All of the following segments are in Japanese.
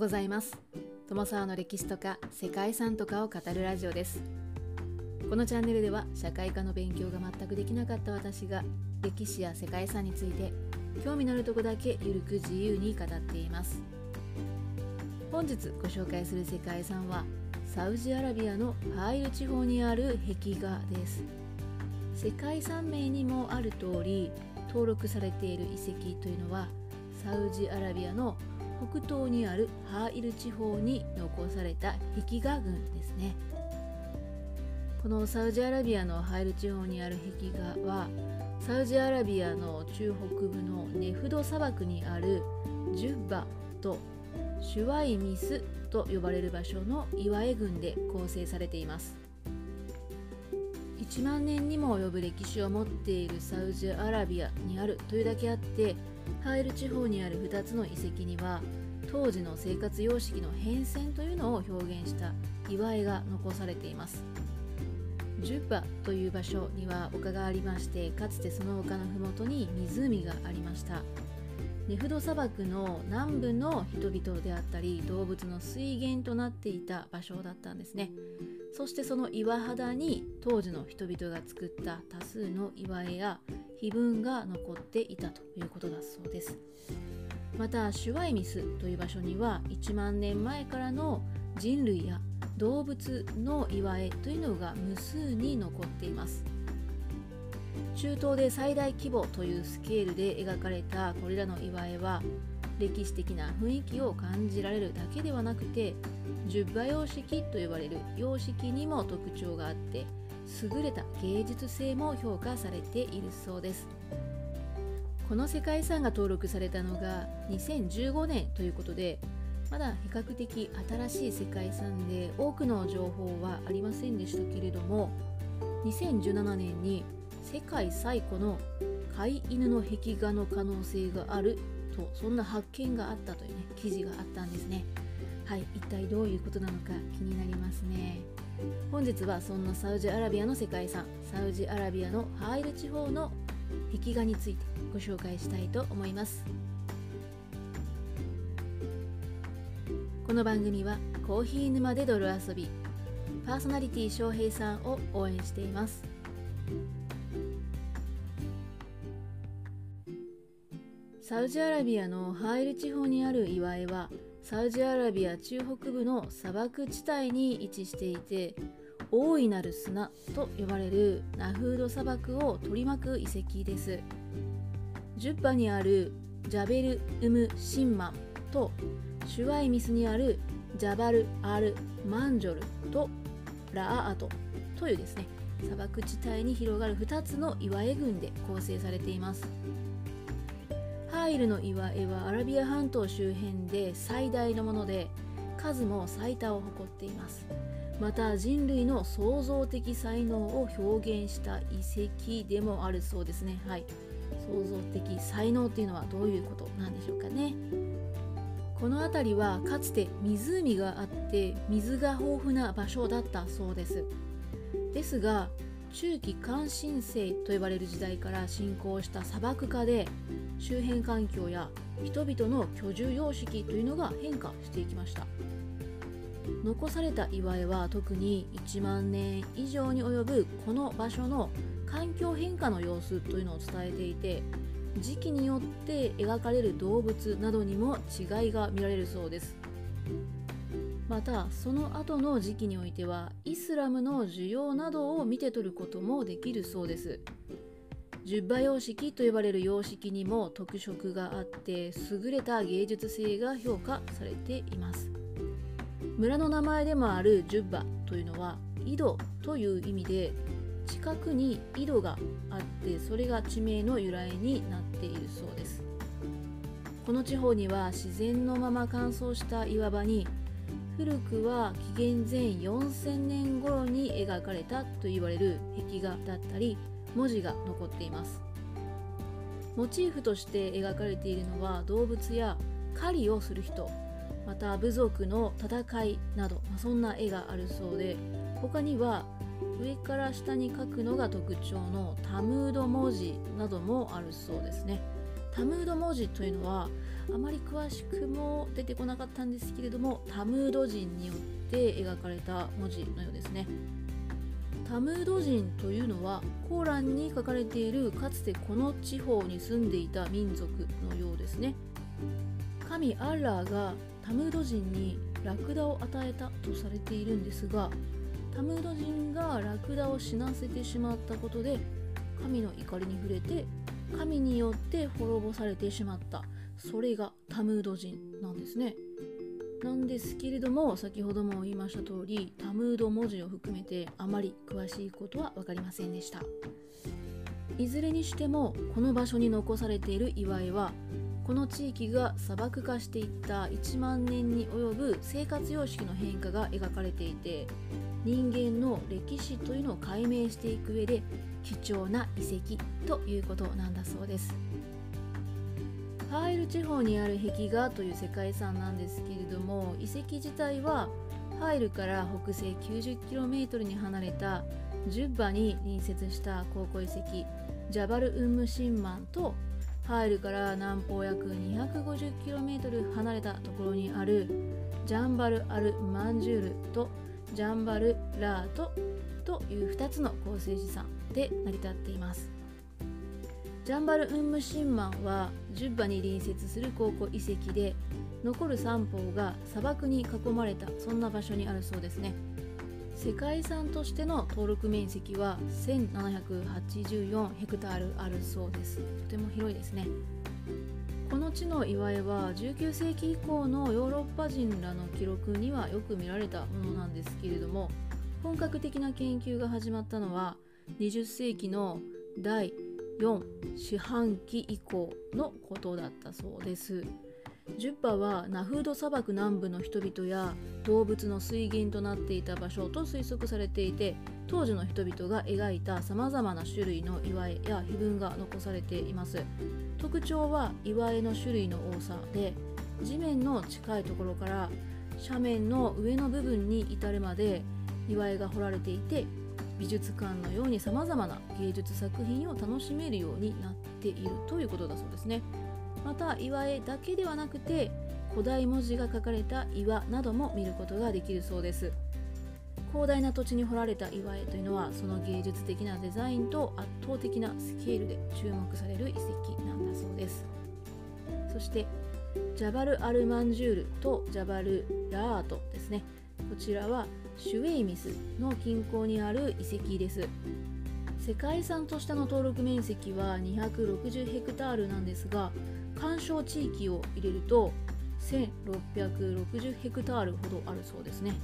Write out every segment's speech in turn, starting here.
ございます。友沢の歴史とか世界遺産とかを語るラジオです。このチャンネルでは社会科の勉強が全くできなかった私が歴史や世界遺産について興味のあるとこだけゆるく自由に語っています。本日ご紹介する世界遺産はサウジアラビアのハイル地方にある壁画です。世界遺産名にもある通り登録されている遺跡というのはサウジアラビアの北東にあるハーイル地方に残された壁画群ですね。このサウジアラビアのハイル地方にある壁画はサウジアラビアの中北部のネフド砂漠にあるジュッバとシュワイミスと呼ばれる場所の岩絵群で構成されています。1万年にも及ぶ歴史を持っているサウジアラビアにあるというだけあってハイル地方にある2つの遺跡には当時の生活様式の変遷というのを表現した祝いが残されています。ジュッバという場所には丘がありましてかつてその丘の麓に湖がありました。ネフド砂漠の南部の人々であったり動物の水源となっていた場所だったんですね。そしてその岩肌に当時の人々が作った多数の岩絵や碑文が残っていたということだそうです。またシュワイミスという場所には1万年前からの人類や動物の岩絵というのが無数に残っています。中東で最大規模というスケールで描かれたこれらの岩絵は歴史的な雰囲気を感じられるだけではなくて十馬様式と呼ばれる様式にも特徴があって優れた芸術性も評価されているそうです。この世界遺産が登録されたのが2015年ということでまだ比較的新しい世界遺産で多くの情報はありませんでしたけれども2017年に世界最古の飼い犬の壁画の可能性があるとそんな発見があったというね記事があったんですね。はい一体どういうことなのか気になりますね。本日はそんなサウジアラビアの世界遺産サウジアラビアのハイル地方の壁画についてご紹介したいと思います。この番組はコーヒー沼で泥遊びパーソナリティ翔平さんを応援しています。サウジアラビアのハイル地方にある岩絵はサウジアラビア中北部の砂漠地帯に位置していて大いなる砂と呼ばれるナフード砂漠を取り巻く遺跡です。ジュッバにあるジャベル・ウム・シンマンとシュワイミスにあるジャバル・アル・マンジョルとラアアトというですね砂漠地帯に広がる2つの岩絵群で構成されています。イルの岩絵はアラビア半島周辺で最大のもので数も最多を誇っています。また人類の創造的才能を表現した遺跡でもあるそうですね。はい。創造的才能っていうのはどういうことなんでしょうかね。この辺りはかつて湖があって水が豊富な場所だったそうです。ですが中期関新世と呼ばれる時代から進行した砂漠化で周辺環境や人々の居住様式というのが変化していきました。残された岩絵は特に1万年以上に及ぶこの場所の環境変化の様子というのを伝えていて時期によって描かれる動物などにも違いが見られるそうです。またその後の時期においてはイスラムの需要などを見て取ることもできるそうです。十馬様式と呼ばれる様式にも特色があって優れた芸術性が評価されています。村の名前でもあるジュッバというのは井戸という意味で近くに井戸があってそれが地名の由来になっているそうです。この地方には自然のまま乾燥した岩場に古くは紀元前4000年頃に描かれたと言われる壁画だったり文字が残っています。モチーフとして描かれているのは動物や狩りをする人また部族の戦いなど、まあ、そんな絵があるそうで他には上から下に書くのが特徴のタムード文字などもあるそうですね。タムード文字というのはあまり詳しくも出てこなかったんですけれどもタムード人によって描かれた文字のようですね。タムード人というのはコーランに書かれているかつてこの地方に住んでいた民族のようですね。神アッラーがタムード人にラクダを与えたとされているんですがタムード人がラクダを死なせてしまったことで神の怒りに触れて神によって滅ぼされてしまった。それがタムード人なんですね。なんですけれども先ほども言いました通りタムード文字を含めてあまり詳しいことは分かりませんでした。いずれにしてもこの場所に残されている祝いはこの地域が砂漠化していった1万年に及ぶ生活様式の変化が描かれていて人間の歴史というのを解明していく上で貴重な遺跡ということなんだそうです。ハーイル地方にある壁画という世界遺産なんですけれども遺跡自体はハイルから北西 90km に離れたジュッバに隣接した考古遺跡ジャバル・ウンムシンマンとハイルから南方約 250km 離れたところにあるジャンバル・アル・マンジュールとジャンバル・ラートという2つの構成資産で成り立っています。ジャンバル・ウンムシンマンはジュッバに隣接する考古遺跡で残る三方が砂漠に囲まれたそんな場所にあるそうですね。世界遺産としての登録面積は1784ヘクタールあるそうです。とても広いですね。この地の祝いは19世紀以降のヨーロッパ人らの記録にはよく見られたものなんですけれども本格的な研究が始まったのは20世紀の第4四半期以降のことだったそうです。ジュッパはナフード砂漠南部の人々や動物の水源となっていた場所と推測されていて当時の人々が描いたさまざまな種類の岩絵や碑文が残されています特徴は岩絵の種類の多さで地面の近いところから斜面の上の部分に至るまで岩絵が彫られていて美術館のようにさまざまな芸術作品を楽しめるようになっているということだそうですね。また岩絵だけではなくて古代文字が書かれた岩なども見ることができるそうです。広大な土地に掘られた岩絵というのはその芸術的なデザインと圧倒的なスケールで注目される遺跡なんだそうです。そしてジャバル・アルマンジュールとジャバル・ラートですね。こちらはシュウェイミスの近郊にある遺跡です。世界遺産としての登録面積は260ヘクタールなんですが干渉地域を入れると1660ヘクタールほどあるそうですね。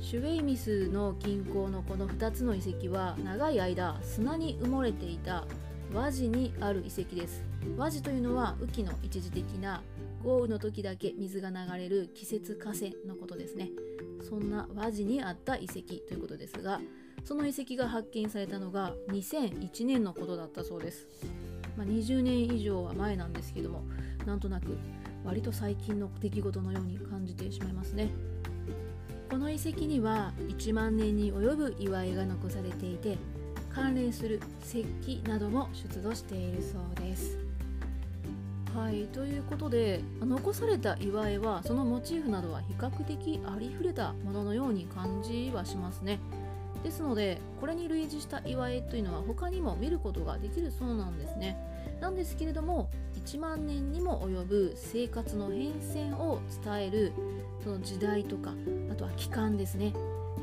シュウェイミスの近郊のこの2つの遺跡は長い間砂に埋もれていた和地にある遺跡です。和地というのは雨季の一時的な豪雨の時だけ水が流れる季節河川のことですね。そんな和地にあった遺跡ということですがその遺跡が発見されたのが2001年のことだったそうです、まあ、20年以上は前なんですけどもなんとなく割と最近の出来事のように感じてしまいますね。この遺跡には1万年に及ぶ祝いが残されていて関連する石器なども出土しているそうです。はいということで残された祝いはそのモチーフなどは比較的ありふれたもののように感じはしますね。ですのでこれに類似した祝いというのは他にも見ることができるそうなんですね。なんですけれども1万年にも及ぶ生活の変遷を伝えるその時代とかあとは期間ですね。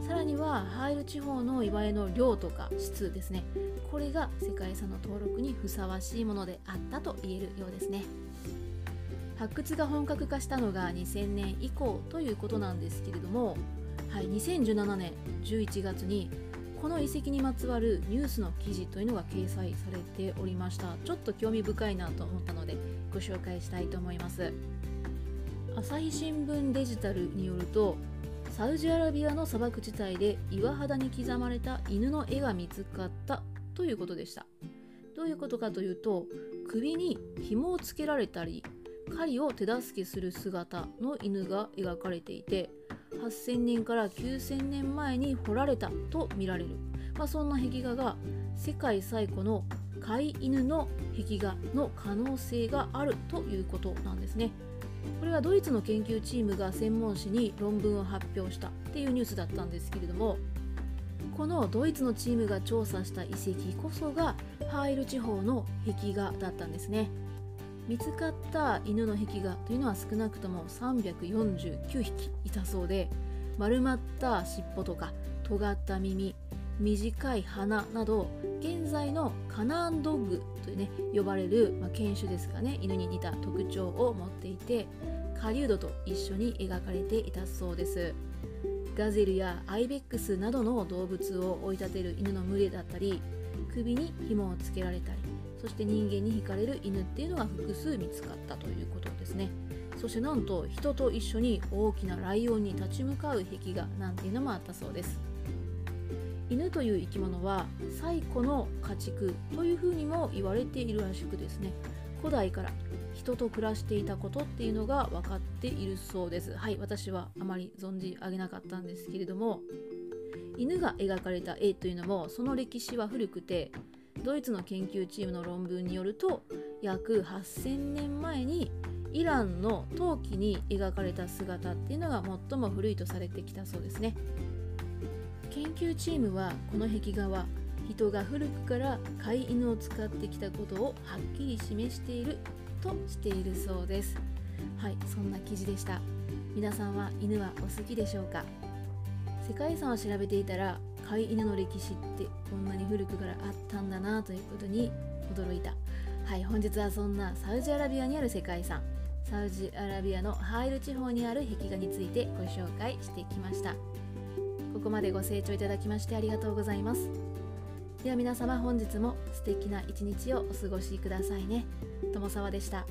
さらにはハイル地方の祝いの量とか質ですね。これが世界遺産の登録にふさわしいものであったと言えるようですね。発掘が本格化したのが2000年以降ということなんですけれども、はい、2017年11月にこの遺跡にまつわるニュースの記事というのが掲載されておりました。ちょっと興味深いなと思ったのでご紹介したいと思います。朝日新聞デジタルによるとサウジアラビアの砂漠地帯で岩肌に刻まれた犬の絵が見つかったということでしたどういうことかというと首に紐をつけられたり狩りを手助けする姿の犬が描かれていて8000年から9000年前に彫られたと見られる、まあ、そんな壁画が世界最古の飼い犬の壁画の可能性があるということなんですね。これはドイツの研究チームが専門誌に論文を発表したっていうニュースだったんですけれどもこのドイツのチームが調査した遺跡こそがハーイル地方の壁画だったんですね。見つかった犬の壁画というのは少なくとも349匹いたそうで丸まった尻尾とか尖った耳短い鼻など現在のカナンドッグというね呼ばれる、まあ、犬種ですかね犬に似た特徴を持っていて狩人と一緒に描かれていたそうです。ガゼルやアイベックスなどの動物を追い立てる犬の群れだったり首に紐をつけられたりそして人間に惹かれる犬っていうのが複数見つかったということですね。そしてなんと人と一緒に大きなライオンに立ち向かう壁画なんていうのもあったそうです。犬という生き物は最古の家畜というふうにも言われているらしくですね。古代から人と暮らしていたことっていうのが分かっているそうです。はい私はあまり存じ上げなかったんですけれども犬が描かれた絵というのもその歴史は古くてドイツの研究チームの論文によると約8000年前にイランの陶器に描かれた姿っていうのが最も古いとされてきたそうですね。研究チームはこの壁画は人が古くから飼い犬を使ってきたことをはっきり示しているとしているそうです。はいそんな記事でした。皆さんは犬はお好きでしょうか？世界遺産を調べていたら飼い犬の歴史ってこんなに古くからあったんだなということに驚いた。はい本日はそんなサウジアラビアにある世界遺産サウジアラビアのハイル地方にある壁画についてご紹介してきました。ここまでご清聴いただきましてありがとうございます。では皆様本日も素敵な一日をお過ごしくださいね。友沢でした。